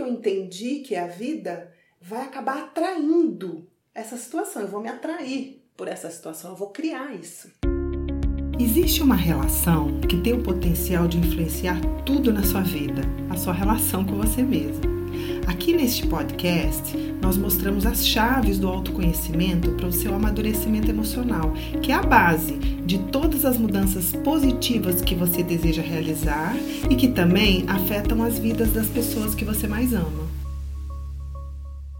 que eu entendi que é a vida vai acabar atraindo essa situação. Eu vou me atrair por essa situação, eu vou criar isso. Existe uma relação que tem o potencial de influenciar tudo na sua vida, a sua relação com você mesmo. Aqui neste podcast, nós mostramos as chaves do autoconhecimento para o seu amadurecimento emocional, que é a base de todas as mudanças positivas que você deseja realizar e que também afetam as vidas das pessoas que você mais ama.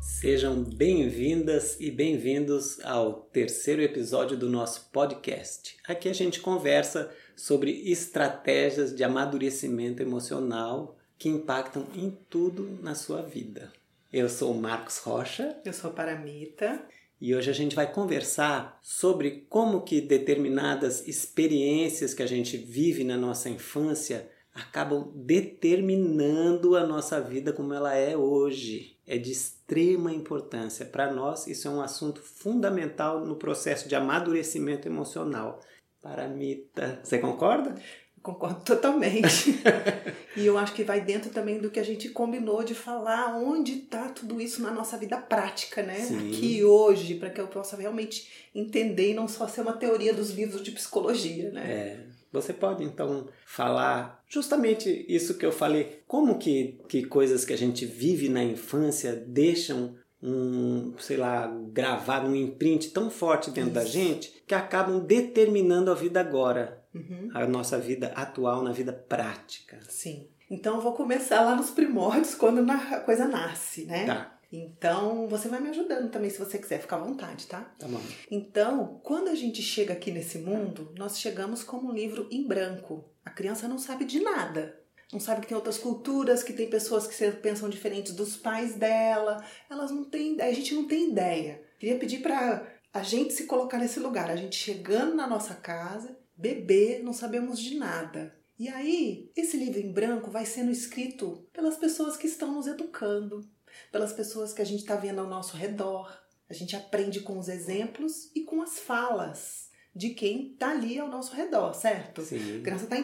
Sejam bem-vindas e bem-vindos ao terceiro episódio do nosso podcast. Aqui a gente conversa sobre estratégias de amadurecimento emocional que impactam em tudo na sua vida. Eu sou o Marcos Rocha. Eu sou Paramita. E hoje a gente vai conversar sobre como que determinadas experiências que a gente vive na nossa infância acabam determinando a nossa vida como ela é hoje. É de extrema importância para nós, isso é um assunto fundamental no processo de amadurecimento emocional. Paramita, você concorda? Concordo totalmente. e eu acho que vai dentro também do que a gente combinou de falar, onde está tudo isso na nossa vida prática, né? Sim. Aqui hoje, para que eu possa realmente entender e não só ser uma teoria dos livros de psicologia, né? É. Você pode então falar justamente isso que eu falei, como que, que coisas que a gente vive na infância deixam um, sei lá, gravado, um imprint tão forte dentro isso. da gente que acabam determinando a vida agora, uhum. a nossa vida atual na vida prática. Sim. Então eu vou começar lá nos primórdios, quando a coisa nasce, né? Tá. Então, você vai me ajudando também se você quiser, ficar à vontade, tá? Tá bom. Então, quando a gente chega aqui nesse mundo, nós chegamos como um livro em branco. A criança não sabe de nada. Não sabe que tem outras culturas, que tem pessoas que pensam diferentes dos pais dela. Elas não têm, a gente não tem ideia. Queria pedir para a gente se colocar nesse lugar, a gente chegando na nossa casa, bebê, não sabemos de nada. E aí, esse livro em branco vai sendo escrito pelas pessoas que estão nos educando, pelas pessoas que a gente está vendo ao nosso redor. A gente aprende com os exemplos e com as falas de quem está ali ao nosso redor, certo? Sim. A criança está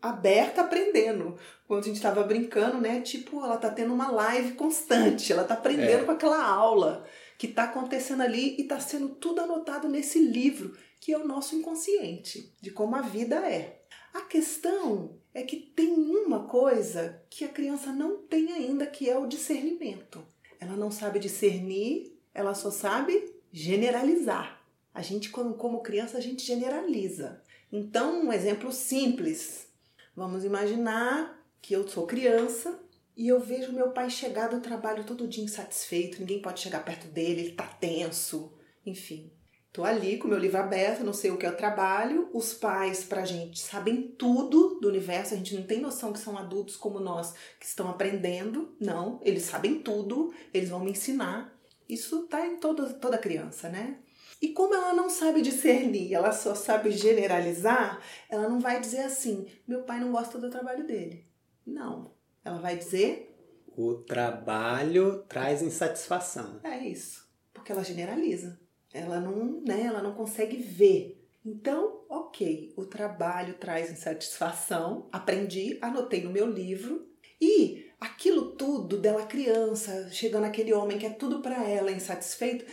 aberta aprendendo. Quando a gente estava brincando, né? Tipo, ela está tendo uma live constante, ela está aprendendo é. com aquela aula que está acontecendo ali e está sendo tudo anotado nesse livro, que é o nosso inconsciente, de como a vida é. A questão é que tem uma coisa que a criança não tem ainda, que é o discernimento. Ela não sabe discernir, ela só sabe generalizar. A gente, como criança, a gente generaliza. Então, um exemplo simples. Vamos imaginar que eu sou criança e eu vejo meu pai chegar do trabalho todo dia insatisfeito, ninguém pode chegar perto dele, ele tá tenso, enfim. Tô ali com meu livro aberto, não sei o que é o trabalho. Os pais, pra gente, sabem tudo do universo, a gente não tem noção que são adultos como nós que estão aprendendo. Não, eles sabem tudo, eles vão me ensinar. Isso tá em toda, toda criança, né? E como ela não sabe discernir, ela só sabe generalizar, ela não vai dizer assim: meu pai não gosta do trabalho dele. Não. Ela vai dizer: o trabalho traz insatisfação. É isso. Porque ela generaliza. Ela não, né, ela não consegue ver. Então, ok, o trabalho traz insatisfação, aprendi, anotei no meu livro e aquilo tudo dela criança, chegando aquele homem que é tudo para ela insatisfeito,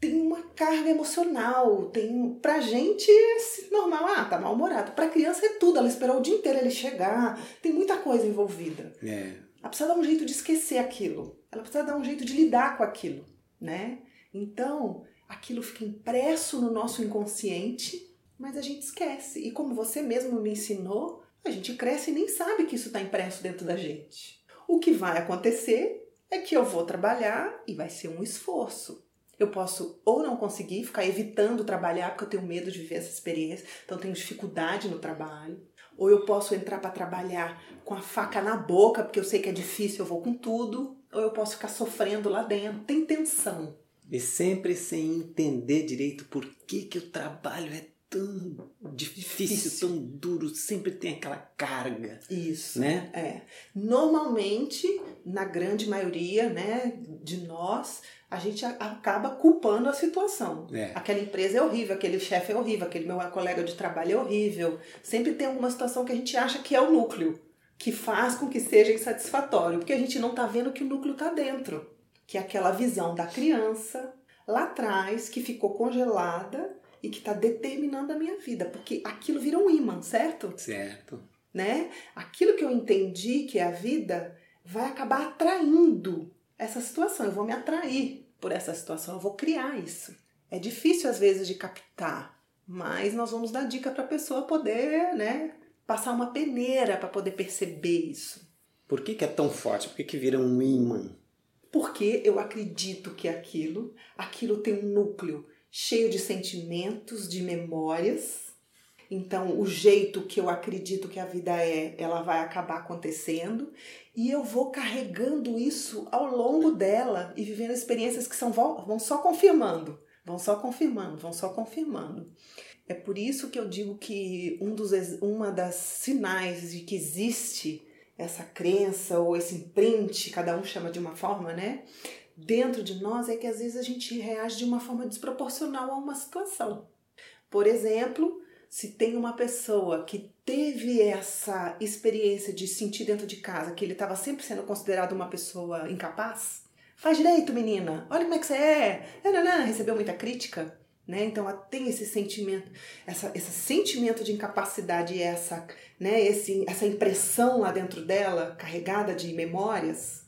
tem uma carga emocional, tem pra gente é normal, ah, tá mal-humorado. Pra criança é tudo, ela esperou o dia inteiro ele chegar, tem muita coisa envolvida. É. Ela precisa dar um jeito de esquecer aquilo. Ela precisa dar um jeito de lidar com aquilo, né? Então, aquilo fica impresso no nosso inconsciente, mas a gente esquece. E como você mesmo me ensinou, a gente cresce e nem sabe que isso está impresso dentro da gente. O que vai acontecer é que eu vou trabalhar e vai ser um esforço. Eu posso ou não conseguir ficar evitando trabalhar porque eu tenho medo de viver essa experiência, então tenho dificuldade no trabalho. Ou eu posso entrar para trabalhar com a faca na boca porque eu sei que é difícil, eu vou com tudo. Ou eu posso ficar sofrendo lá dentro. Tem tensão e sempre sem entender direito por que, que o trabalho é tão difícil, difícil, tão duro, sempre tem aquela carga. Isso. Né? É. Normalmente, na grande maioria né, de nós, a gente acaba culpando a situação. É. Aquela empresa é horrível, aquele chefe é horrível, aquele meu colega de trabalho é horrível. Sempre tem alguma situação que a gente acha que é o núcleo que faz com que seja insatisfatório, porque a gente não está vendo que o núcleo está dentro, que é aquela visão da criança lá atrás que ficou congelada e que está determinando a minha vida, porque aquilo vira um imã, certo? Certo. Né? Aquilo que eu entendi que é a vida vai acabar atraindo essa situação. Eu vou me atrair por essa situação, eu vou criar isso. É difícil às vezes de captar, mas nós vamos dar dica para a pessoa poder, né, passar uma peneira para poder perceber isso. Por que, que é tão forte? Por que, que vira um imã? Porque eu acredito que aquilo, aquilo tem um núcleo cheio de sentimentos, de memórias. Então, o jeito que eu acredito que a vida é, ela vai acabar acontecendo e eu vou carregando isso ao longo dela e vivendo experiências que são vão só confirmando, vão só confirmando, vão só confirmando. É por isso que eu digo que um dos uma das sinais de que existe essa crença ou esse imprint, cada um chama de uma forma, né? dentro de nós é que às vezes a gente reage de uma forma desproporcional a uma situação. Por exemplo, se tem uma pessoa que teve essa experiência de sentir dentro de casa que ele estava sempre sendo considerado uma pessoa incapaz, faz direito, menina, olha como é que você é, não, recebeu muita crítica, né? Então ela tem esse sentimento, essa, esse sentimento de incapacidade, essa, né, esse, essa impressão lá dentro dela, carregada de memórias,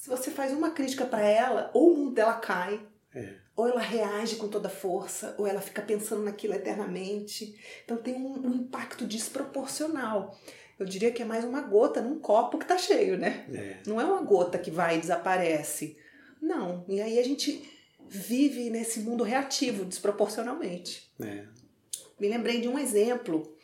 se você faz uma crítica para ela, ou o mundo dela cai, é. ou ela reage com toda força, ou ela fica pensando naquilo eternamente. Então tem um, um, impacto desproporcional. Eu diria que é mais uma gota num copo que tá cheio, né? É. Não é uma gota que vai e desaparece. Não. E aí a gente vive nesse mundo reativo desproporcionalmente. É. Me lembrei de um exemplo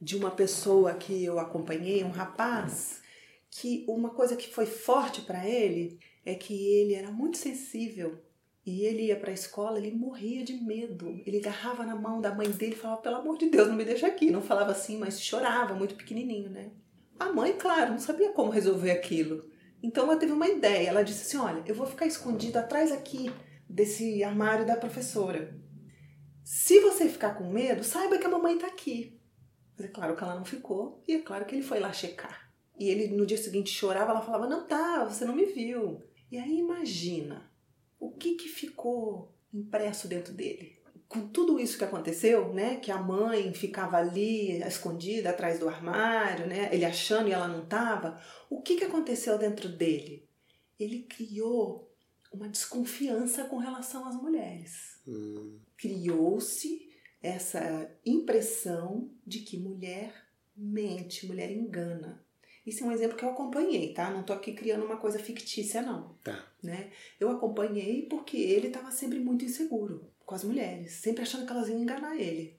de uma pessoa que eu acompanhei, um rapaz que uma coisa que foi forte para ele é que ele era muito sensível e ele ia para a escola, ele morria de medo. Ele agarrava na mão da mãe dele e falava: pelo amor de Deus, não me deixa aqui. Não falava assim, mas chorava, muito pequenininho, né? A mãe, claro, não sabia como resolver aquilo. Então ela teve uma ideia. Ela disse assim: olha, eu vou ficar escondido atrás aqui desse armário da professora. Se você ficar com medo, saiba que a mamãe está aqui. Mas é claro que ela não ficou e é claro que ele foi lá checar e ele no dia seguinte chorava, ela falava: Não tá, você não me viu. E aí imagina o que, que ficou impresso dentro dele. Com tudo isso que aconteceu, né? Que a mãe ficava ali escondida atrás do armário, né? Ele achando e ela não estava. O que, que aconteceu dentro dele? Ele criou uma desconfiança com relação às mulheres. Hum. Criou-se essa impressão de que mulher mente, mulher engana. Isso é um exemplo que eu acompanhei, tá? Não tô aqui criando uma coisa fictícia, não. Tá. Né? Eu acompanhei porque ele estava sempre muito inseguro com as mulheres, sempre achando que elas iam enganar ele.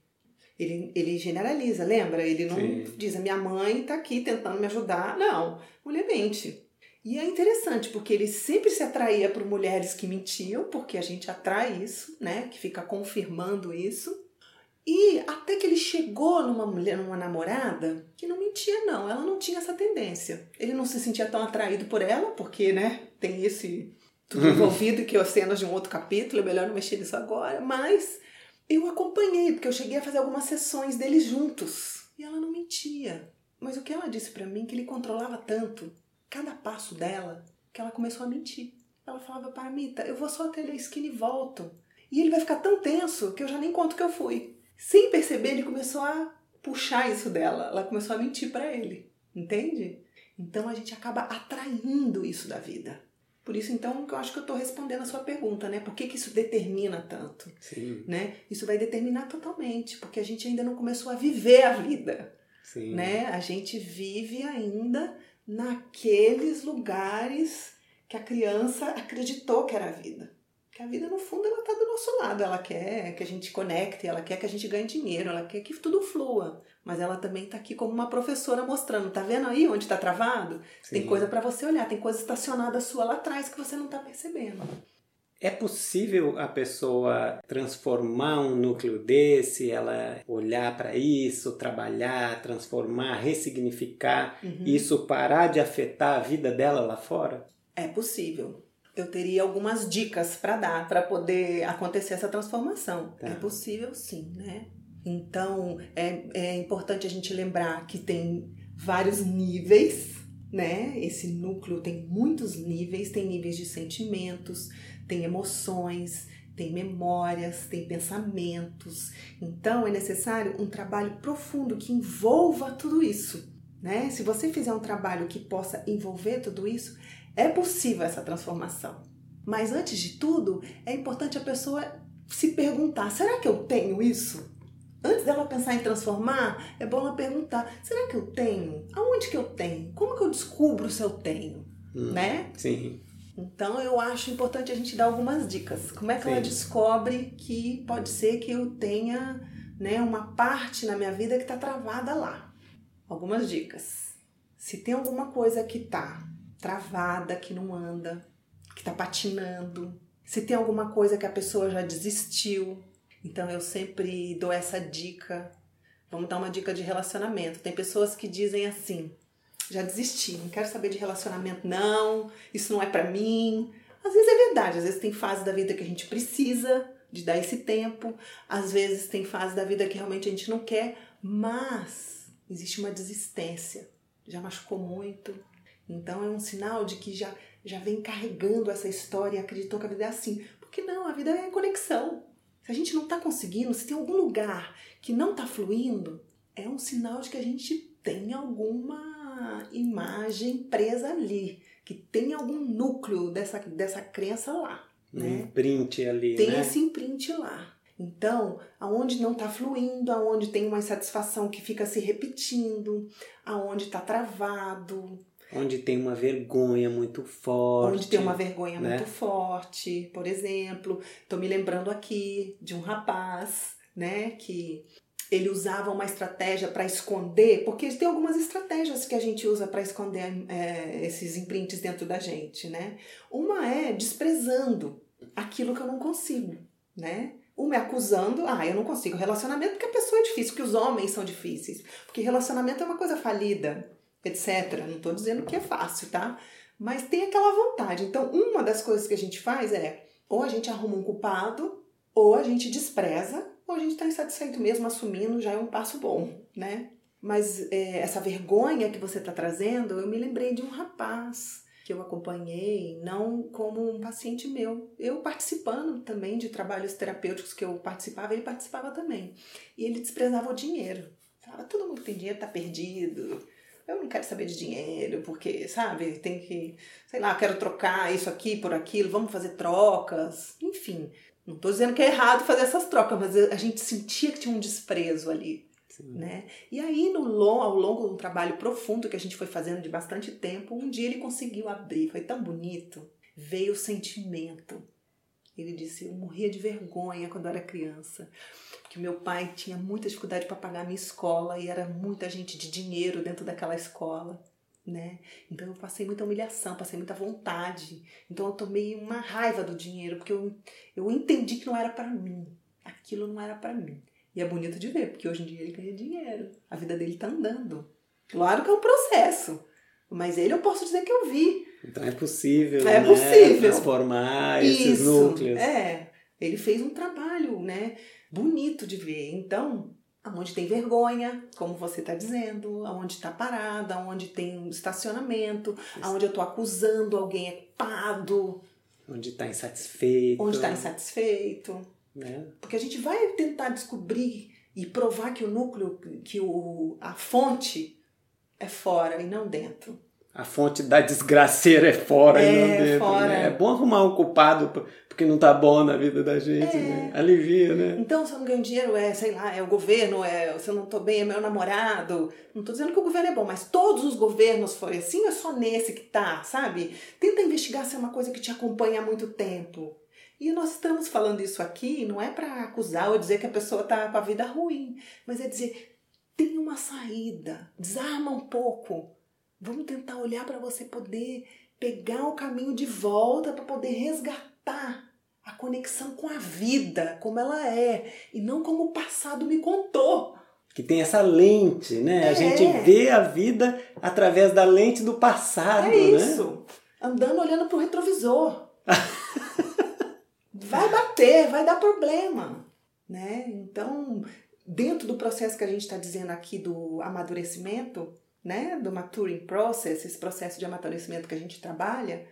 Ele, ele generaliza, lembra? Ele não Sim. diz, a minha mãe tá aqui tentando me ajudar. Não, mulher mente. E é interessante, porque ele sempre se atraía por mulheres que mentiam, porque a gente atrai isso, né? Que fica confirmando isso. E até que ele chegou numa mulher, numa namorada que não mentia, não. Ela não tinha essa tendência. Ele não se sentia tão atraído por ela, porque, né, tem esse tudo envolvido que é cenas de um outro capítulo, é melhor não mexer nisso agora. Mas eu acompanhei, porque eu cheguei a fazer algumas sessões deles juntos. E ela não mentia. Mas o que ela disse para mim, que ele controlava tanto cada passo dela, que ela começou a mentir. Ela falava para mim, eu vou só até a esquina e volto. E ele vai ficar tão tenso que eu já nem conto que eu fui. Sem perceber, ele começou a puxar isso dela. Ela começou a mentir para ele. Entende? Então a gente acaba atraindo isso da vida. Por isso, então, que eu acho que eu estou respondendo a sua pergunta, né? Por que, que isso determina tanto? Sim. Né? Isso vai determinar totalmente, porque a gente ainda não começou a viver a vida. Sim. Né? A gente vive ainda naqueles lugares que a criança acreditou que era a vida. Que a vida, no fundo, ela tá do nosso lado. Ela quer que a gente conecte, ela quer que a gente ganhe dinheiro, ela quer que tudo flua. Mas ela também tá aqui como uma professora mostrando, tá vendo aí onde tá travado? Sim. Tem coisa para você olhar, tem coisa estacionada sua lá atrás que você não tá percebendo. É possível a pessoa transformar um núcleo desse, ela olhar para isso, trabalhar, transformar, ressignificar, uhum. isso parar de afetar a vida dela lá fora? É possível eu teria algumas dicas para dar para poder acontecer essa transformação. Tá. É possível sim, né? Então é, é importante a gente lembrar que tem vários níveis, né? Esse núcleo tem muitos níveis, tem níveis de sentimentos, tem emoções, tem memórias, tem pensamentos. Então é necessário um trabalho profundo que envolva tudo isso, né? Se você fizer um trabalho que possa envolver tudo isso, é possível essa transformação. Mas antes de tudo, é importante a pessoa se perguntar: será que eu tenho isso? Antes dela pensar em transformar, é bom ela perguntar: será que eu tenho? Aonde que eu tenho? Como que eu descubro se eu tenho? Hum, né? Sim. Então eu acho importante a gente dar algumas dicas. Como é que Sim. ela descobre que pode ser que eu tenha né, uma parte na minha vida que está travada lá? Algumas dicas. Se tem alguma coisa que está travada, que não anda, que está patinando, se tem alguma coisa que a pessoa já desistiu, então eu sempre dou essa dica. Vamos dar uma dica de relacionamento. Tem pessoas que dizem assim: já desisti, não quero saber de relacionamento, não, isso não é para mim. Às vezes é verdade, às vezes tem fase da vida que a gente precisa de dar esse tempo, às vezes tem fase da vida que realmente a gente não quer, mas existe uma desistência, já machucou muito. Então é um sinal de que já, já vem carregando essa história e acreditou que a vida é assim. Porque não, a vida é conexão. Se a gente não está conseguindo, se tem algum lugar que não está fluindo, é um sinal de que a gente tem alguma imagem presa ali, que tem algum núcleo dessa, dessa crença lá. Um né? imprint ali. Tem né? esse imprint lá. Então, aonde não está fluindo, aonde tem uma insatisfação que fica se repetindo, aonde está travado, Onde tem uma vergonha muito forte. Onde tem uma vergonha né? muito forte, por exemplo. Estou me lembrando aqui de um rapaz, né, que ele usava uma estratégia para esconder, porque tem algumas estratégias que a gente usa para esconder é, esses imprints dentro da gente, né? Uma é desprezando aquilo que eu não consigo, né? Um me acusando, ah, eu não consigo relacionamento porque a pessoa é difícil, porque os homens são difíceis, porque relacionamento é uma coisa falida etc. Não estou dizendo que é fácil, tá? Mas tem aquela vontade. Então, uma das coisas que a gente faz é ou a gente arruma um culpado, ou a gente despreza, ou a gente está insatisfeito mesmo, assumindo, já é um passo bom, né? Mas é, essa vergonha que você está trazendo, eu me lembrei de um rapaz que eu acompanhei, não como um paciente meu. Eu participando também de trabalhos terapêuticos que eu participava, ele participava também. E ele desprezava o dinheiro. Falava, todo mundo que tem dinheiro está perdido, eu não quero saber de dinheiro, porque, sabe, tem que, sei lá, quero trocar isso aqui por aquilo, vamos fazer trocas, enfim. Não estou dizendo que é errado fazer essas trocas, mas a gente sentia que tinha um desprezo ali. Né? E aí, no long, ao longo de um trabalho profundo que a gente foi fazendo de bastante tempo, um dia ele conseguiu abrir, foi tão bonito. Veio o sentimento. Ele disse: Eu morria de vergonha quando era criança que meu pai tinha muita dificuldade para pagar a minha escola e era muita gente de dinheiro dentro daquela escola, né? Então eu passei muita humilhação, passei muita vontade. Então eu tomei uma raiva do dinheiro porque eu, eu entendi que não era para mim. Aquilo não era para mim. E é bonito de ver, porque hoje em dia ele ganha dinheiro. A vida dele tá andando. Claro que é um processo, mas ele eu posso dizer que eu vi. Então é possível, é né? possível transformar esses Isso, núcleos. É, ele fez um trabalho, né? bonito de ver. Então, aonde tem vergonha, como você está dizendo, aonde está parada, aonde tem um estacionamento, Isso. aonde eu estou acusando alguém é culpado. Onde está insatisfeito. Onde está insatisfeito. Né? Porque a gente vai tentar descobrir e provar que o núcleo, que o, a fonte é fora e não dentro. A fonte da desgraceira é fora é, e não dentro. Fora. Né? É bom arrumar um culpado porque não tá bom na vida da gente, é. né? Alivia, né? Então, se eu não ganho dinheiro, é, sei lá, é o governo, é, se eu não tô bem, é meu namorado. Não tô dizendo que o governo é bom, mas todos os governos foram assim, ou é só nesse que tá, sabe? Tenta investigar se é uma coisa que te acompanha há muito tempo. E nós estamos falando isso aqui, não é para acusar ou dizer que a pessoa tá com a vida ruim, mas é dizer, tem uma saída, desarma um pouco Vamos tentar olhar para você poder pegar o caminho de volta para poder resgatar a conexão com a vida, como ela é, e não como o passado me contou. Que tem essa lente, né? É. A gente vê a vida através da lente do passado, é né? isso. Andando olhando pro retrovisor. vai bater, vai dar problema, né? Então, dentro do processo que a gente está dizendo aqui do amadurecimento, né, do maturing process, esse processo de amadurecimento que a gente trabalha,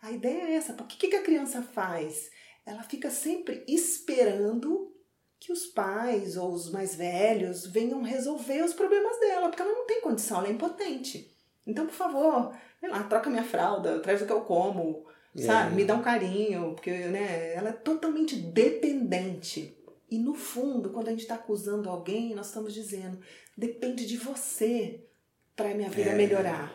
a ideia é essa. O que, que a criança faz? Ela fica sempre esperando que os pais ou os mais velhos venham resolver os problemas dela, porque ela não tem condição, ela é impotente. Então, por favor, sei lá, troca minha fralda, traz o que eu como, sabe? Me dá um carinho, porque né, ela é totalmente dependente. E no fundo, quando a gente está acusando alguém, nós estamos dizendo: depende de você para minha vida é. melhorar.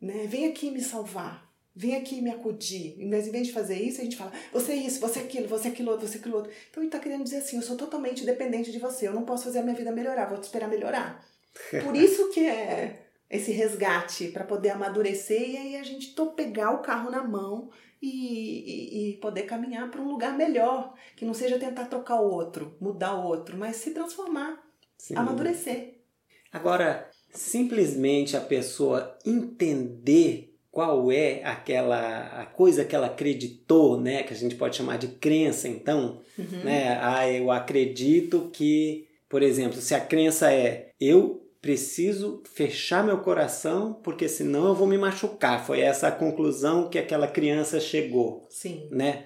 Né? Vem aqui me salvar. Vem aqui me acudir. Mas em vez de fazer isso, a gente fala: você é isso, você é aquilo, você é aquilo outro, você é aquilo outro. Então ele está querendo dizer assim: eu sou totalmente dependente de você. Eu não posso fazer a minha vida melhorar, vou te esperar melhorar. Por isso que é esse resgate para poder amadurecer e aí a gente pegar o carro na mão e, e, e poder caminhar para um lugar melhor, que não seja tentar trocar o outro, mudar o outro, mas se transformar, Sim. amadurecer. Agora, simplesmente a pessoa entender qual é aquela a coisa que ela acreditou, né, que a gente pode chamar de crença, então, uhum. né? Ah, eu acredito que, por exemplo, se a crença é eu preciso fechar meu coração porque senão eu vou me machucar. Foi essa a conclusão que aquela criança chegou. Sim. Né?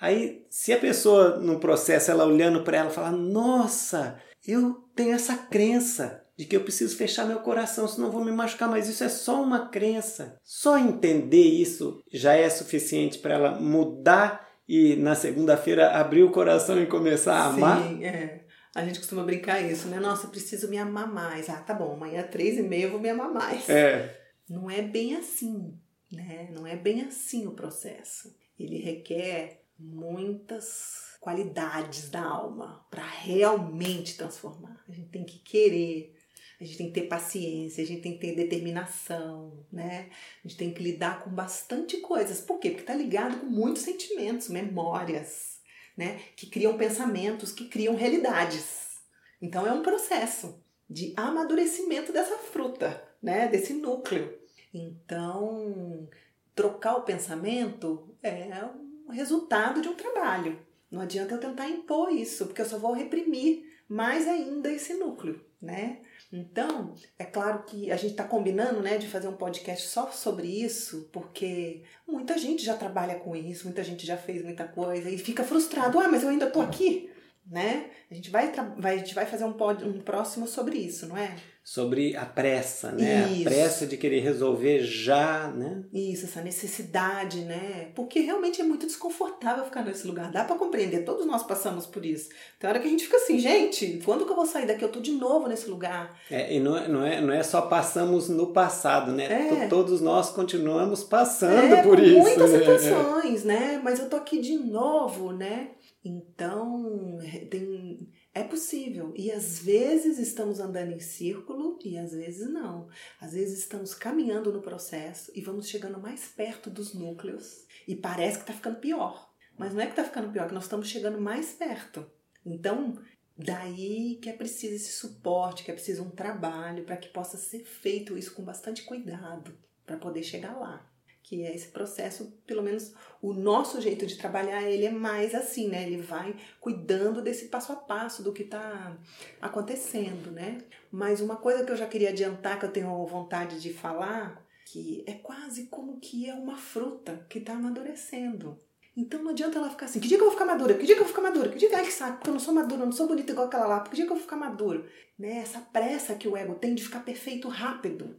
Aí, se a pessoa no processo ela olhando para ela fala: "Nossa, eu tenho essa crença de que eu preciso fechar meu coração, senão vou me machucar, mas isso é só uma crença". Só entender isso já é suficiente para ela mudar e na segunda-feira abrir o coração e começar a amar. Sim, é. A gente costuma brincar isso, né? Nossa, eu preciso me amar mais. Ah, tá bom, amanhã três e meia eu vou me amar mais. É. Não é bem assim, né? Não é bem assim o processo. Ele requer muitas qualidades da alma para realmente transformar. A gente tem que querer, a gente tem que ter paciência, a gente tem que ter determinação, né? A gente tem que lidar com bastante coisas. Por quê? Porque tá ligado com muitos sentimentos, memórias, né? Que criam pensamentos, que criam realidades. Então é um processo de amadurecimento dessa fruta, né? Desse núcleo. Então, trocar o pensamento é um resultado de um trabalho. Não adianta eu tentar impor isso, porque eu só vou reprimir mais ainda esse núcleo, né? Então, é claro que a gente está combinando né, de fazer um podcast só sobre isso, porque muita gente já trabalha com isso, muita gente já fez muita coisa e fica frustrado. Ah, mas eu ainda estou aqui, né? A gente vai, vai, a gente vai fazer um, pod, um próximo sobre isso, não é? sobre a pressa, né? Isso. A pressa de querer resolver já, né? Isso, essa necessidade, né? Porque realmente é muito desconfortável ficar nesse lugar. Dá para compreender, todos nós passamos por isso. Tem hora que a gente fica assim, gente, quando que eu vou sair daqui? Eu tô de novo nesse lugar. É, e não é, não é, não é só passamos no passado, né? É. Todos nós continuamos passando é, por isso. Muitas né? situações, né? Mas eu tô aqui de novo, né? Então, tem é possível. E às vezes estamos andando em círculo e às vezes não. Às vezes estamos caminhando no processo e vamos chegando mais perto dos núcleos e parece que está ficando pior. Mas não é que está ficando pior, é que nós estamos chegando mais perto. Então, daí que é preciso esse suporte, que é preciso um trabalho para que possa ser feito isso com bastante cuidado para poder chegar lá que é esse processo, pelo menos o nosso jeito de trabalhar, ele é mais assim, né? Ele vai cuidando desse passo a passo do que está acontecendo, né? Mas uma coisa que eu já queria adiantar, que eu tenho vontade de falar, que é quase como que é uma fruta que está amadurecendo. Então não adianta ela ficar assim, que dia que eu vou ficar madura? Que dia que eu vou ficar madura? Que dia que, ai que saco, porque eu não sou madura, eu não sou bonita igual aquela lá, que dia que eu vou ficar madura? Né? Essa pressa que o ego tem de ficar perfeito rápido.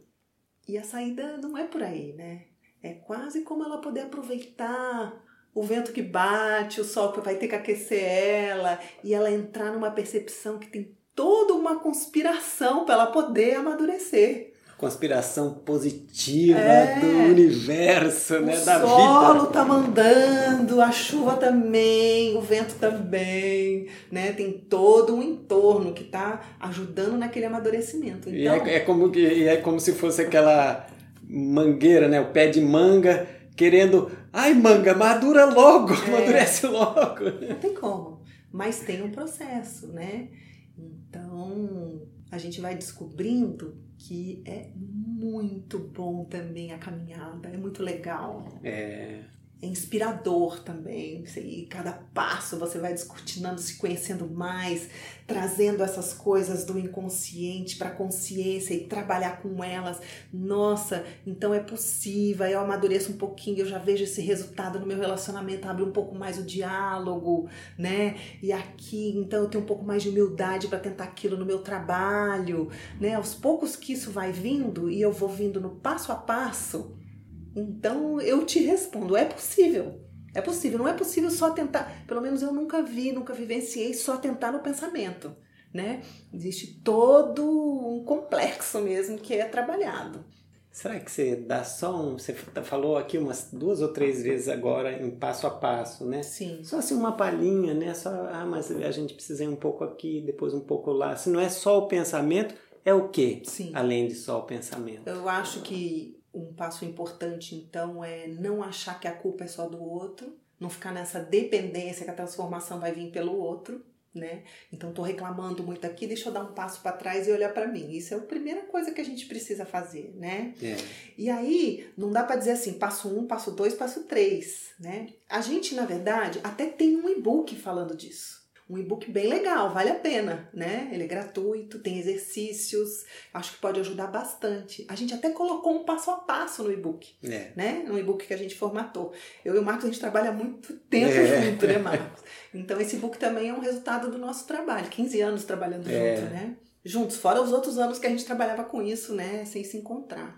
E a saída não é por aí, né? É quase como ela poder aproveitar o vento que bate, o sol que vai ter que aquecer ela, e ela entrar numa percepção que tem toda uma conspiração para ela poder amadurecer. Conspiração positiva é, do universo, né? Da vida. O solo tá mandando, a chuva também, o vento também, né? Tem todo um entorno que tá ajudando naquele amadurecimento. Então, e é, então é como que é como se fosse aquela mangueira, né? O pé de manga, querendo, ai manga, madura logo, é. amadurece logo. Não tem como, mas tem um processo, né? Então a gente vai descobrindo que é muito bom também a caminhada, é muito legal. É. é inspirador também. E cada passo você vai descortinando, se conhecendo mais, trazendo essas coisas do inconsciente para a consciência e trabalhar com elas. Nossa, então é possível. Eu amadureço um pouquinho, eu já vejo esse resultado no meu relacionamento, abre um pouco mais o diálogo, né? E aqui, então eu tenho um pouco mais de humildade para tentar aquilo no meu trabalho, né? Aos poucos que isso vai vindo e eu vou vindo no passo a passo então eu te respondo: é possível. É possível. Não é possível só tentar. Pelo menos eu nunca vi, nunca vivenciei só tentar no pensamento. Né? Existe todo um complexo mesmo que é trabalhado. Será que você dá só um. Você falou aqui umas duas ou três vezes agora em passo a passo, né? Sim. Só assim uma palhinha, né? Só, ah, mas a gente precisa ir um pouco aqui, depois um pouco lá. Se não é só o pensamento, é o quê? Sim. Além de só o pensamento. Eu acho que um passo importante, então, é não achar que a culpa é só do outro, não ficar nessa dependência que a transformação vai vir pelo outro, né? Então, tô reclamando muito aqui, deixa eu dar um passo para trás e olhar para mim. Isso é a primeira coisa que a gente precisa fazer, né? É. E aí, não dá para dizer assim, passo um, passo dois, passo três, né? A gente, na verdade, até tem um e-book falando disso um e-book bem legal, vale a pena, né? Ele é gratuito, tem exercícios, acho que pode ajudar bastante. A gente até colocou um passo a passo no e-book, é. né? No e-book que a gente formatou. Eu e o Marcos, a gente trabalha muito tempo é. junto, né, Marcos? Então esse e-book também é um resultado do nosso trabalho, 15 anos trabalhando é. junto, né? Juntos, fora os outros anos que a gente trabalhava com isso, né? Sem se encontrar.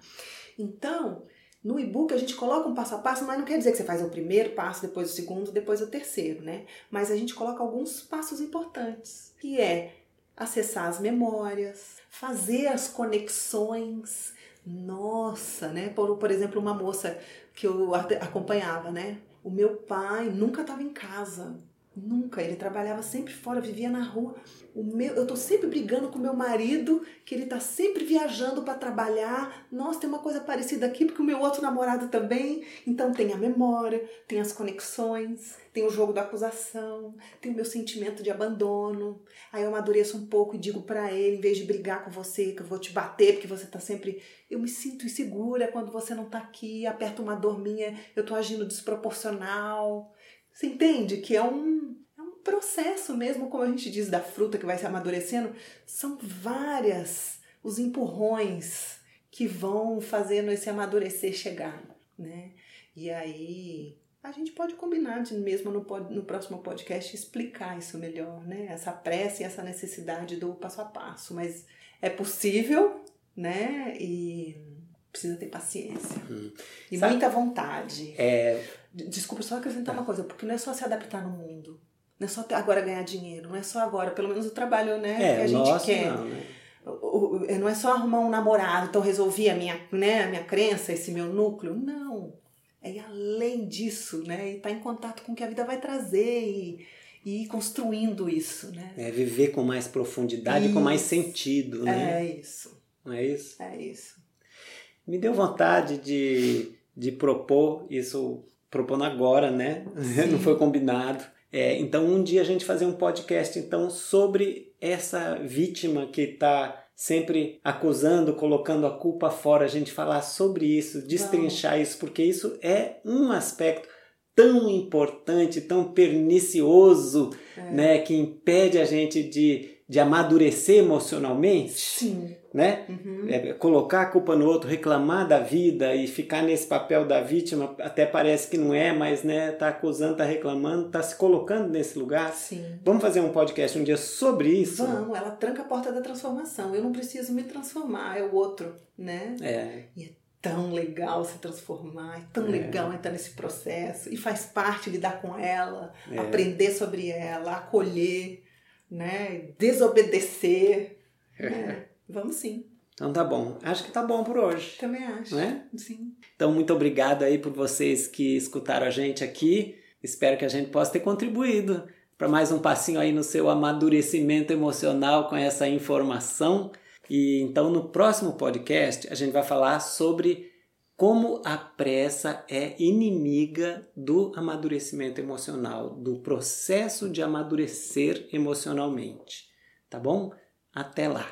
Então, no e-book a gente coloca um passo a passo, mas não quer dizer que você faz o primeiro passo, depois o segundo, depois o terceiro, né? Mas a gente coloca alguns passos importantes, que é acessar as memórias, fazer as conexões. Nossa, né? Por, por exemplo, uma moça que eu acompanhava, né? O meu pai nunca estava em casa. Nunca, ele trabalhava sempre fora, vivia na rua. O meu, eu tô sempre brigando com meu marido, que ele tá sempre viajando para trabalhar. Nossa, tem uma coisa parecida aqui, porque o meu outro namorado também. Então tem a memória, tem as conexões, tem o jogo da acusação, tem o meu sentimento de abandono. Aí eu amadureço um pouco e digo para ele, em vez de brigar com você, que eu vou te bater porque você tá sempre, eu me sinto insegura quando você não tá aqui, aperta uma dor minha, eu tô agindo desproporcional. Você entende que é um, é um processo mesmo, como a gente diz da fruta que vai se amadurecendo, são várias os empurrões que vão fazendo esse amadurecer chegar, né? E aí a gente pode combinar de mesmo no, no próximo podcast explicar isso melhor, né? Essa pressa e essa necessidade do passo a passo, mas é possível, né? E precisa ter paciência hum. e Sabe, muita vontade. É, Desculpa, só acrescentar uma coisa, porque não é só se adaptar no mundo. Não é só agora ganhar dinheiro, não é só agora, pelo menos o trabalho né, é, que a gente nossa, quer. Não, né? Não é só arrumar um namorado, então resolvi a minha, né, a minha crença, esse meu núcleo. Não. É além disso, né? E estar tá em contato com o que a vida vai trazer e, e ir construindo isso, né? É viver com mais profundidade, isso. com mais sentido, né? É isso. Não é isso? É isso. Me deu vontade de, de propor isso propondo agora, né? Não foi combinado. É, então um dia a gente fazer um podcast então sobre essa vítima que está sempre acusando, colocando a culpa fora, a gente falar sobre isso, destrinchar Não. isso, porque isso é um aspecto tão importante, tão pernicioso, é. né, que impede a gente de, de amadurecer emocionalmente. Sim né? Uhum. É, colocar a culpa no outro, reclamar da vida e ficar nesse papel da vítima, até parece que não é, mas né, tá acusando, tá reclamando, tá se colocando nesse lugar. Sim. Vamos fazer um podcast um dia sobre isso? Vamos, ela tranca a porta da transformação. Eu não preciso me transformar, é o outro, né? É. E é tão legal se transformar, é tão é. legal entrar nesse processo e faz parte lidar com ela, é. aprender sobre ela, acolher, né? Desobedecer. Né? Vamos sim. Então tá bom. Acho que tá bom por hoje. Também acho. Né? Sim. Então muito obrigado aí por vocês que escutaram a gente aqui. Espero que a gente possa ter contribuído para mais um passinho aí no seu amadurecimento emocional com essa informação. E então no próximo podcast a gente vai falar sobre como a pressa é inimiga do amadurecimento emocional, do processo de amadurecer emocionalmente. Tá bom? Até lá!